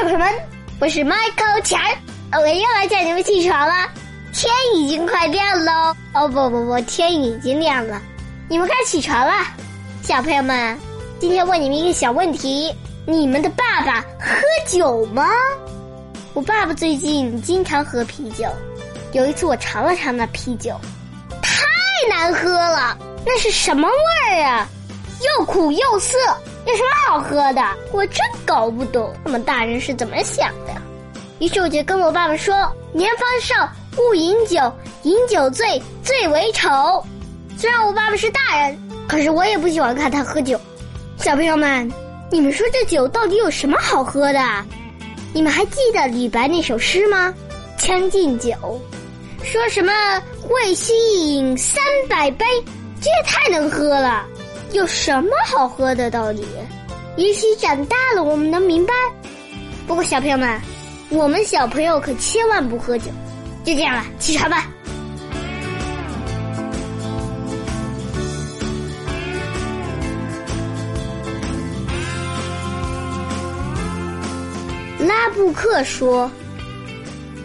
小朋友们，我是 Michael 强，我又来叫你们起床了。天已经快亮喽！哦不不不，天已经亮了，你们该起床了。小朋友们，今天问你们一个小问题：你们的爸爸喝酒吗？我爸爸最近经常喝啤酒。有一次我尝了尝那啤酒，太难喝了，那是什么味儿啊？又苦又涩，有什么好喝的？我真搞不懂，他们大人是怎么想的。于是我就跟我爸爸说：“年方少，勿饮酒，饮酒醉，最为丑。”虽然我爸爸是大人，可是我也不喜欢看他喝酒。小朋友们，你们说这酒到底有什么好喝的？你们还记得李白那首诗吗？《将进酒》。说什么会须一饮三百杯，这也太能喝了！有什么好喝的道理？也许长大了我们能明白。不过小朋友们，我们小朋友可千万不喝酒。就这样了，起床吧。拉布克说：“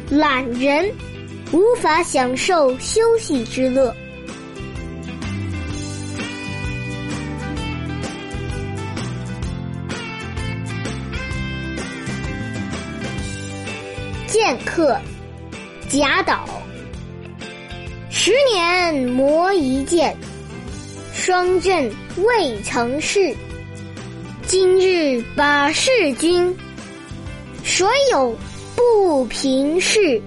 懒人。”无法享受休息之乐。剑客贾岛，十年磨一剑，霜刃未曾试。今日把示君，谁有不平事？